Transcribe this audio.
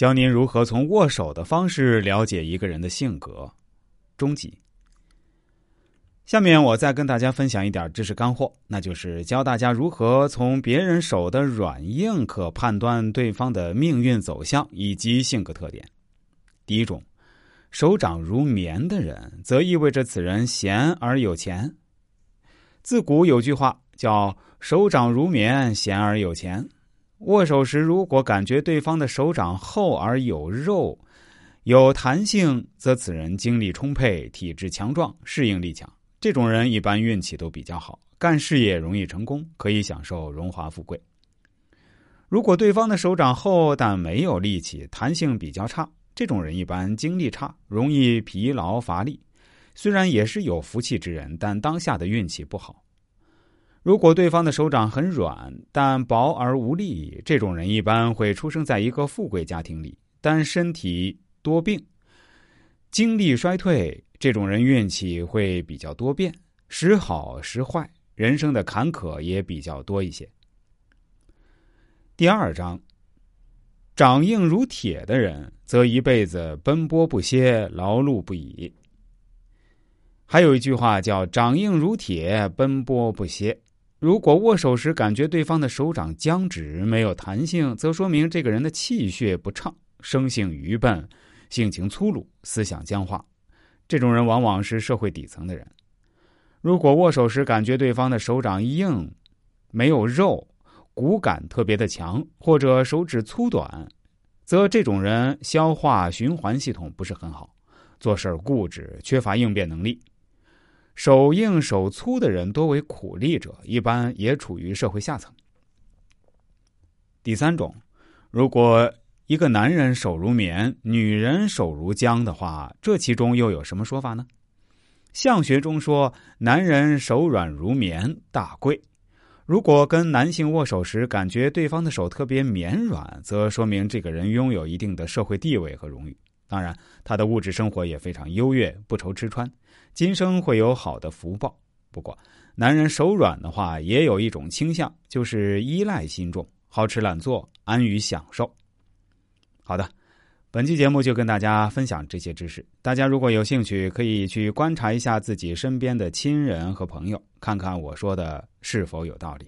教您如何从握手的方式了解一个人的性格。终极。下面我再跟大家分享一点知识干货，那就是教大家如何从别人手的软硬可判断对方的命运走向以及性格特点。第一种，手掌如棉的人，则意味着此人闲而有钱。自古有句话叫“手掌如棉，闲而有钱”。握手时，如果感觉对方的手掌厚而有肉、有弹性，则此人精力充沛、体质强壮、适应力强。这种人一般运气都比较好，干事业容易成功，可以享受荣华富贵。如果对方的手掌厚但没有力气、弹性比较差，这种人一般精力差，容易疲劳乏力。虽然也是有福气之人，但当下的运气不好。如果对方的手掌很软，但薄而无力，这种人一般会出生在一个富贵家庭里，但身体多病，精力衰退。这种人运气会比较多变，时好时坏，人生的坎坷也比较多一些。第二章，掌硬如铁的人，则一辈子奔波不歇，劳碌不已。还有一句话叫“掌硬如铁，奔波不歇”。如果握手时感觉对方的手掌僵直、没有弹性，则说明这个人的气血不畅，生性愚笨，性情粗鲁，思想僵化。这种人往往是社会底层的人。如果握手时感觉对方的手掌硬、没有肉、骨感特别的强，或者手指粗短，则这种人消化循环系统不是很好，做事固执，缺乏应变能力。手硬手粗的人多为苦力者，一般也处于社会下层。第三种，如果一个男人手如棉，女人手如浆的话，这其中又有什么说法呢？相学中说，男人手软如棉，大贵。如果跟男性握手时感觉对方的手特别绵软，则说明这个人拥有一定的社会地位和荣誉。当然，他的物质生活也非常优越，不愁吃穿，今生会有好的福报。不过，男人手软的话，也有一种倾向，就是依赖心重，好吃懒做，安于享受。好的，本期节目就跟大家分享这些知识。大家如果有兴趣，可以去观察一下自己身边的亲人和朋友，看看我说的是否有道理。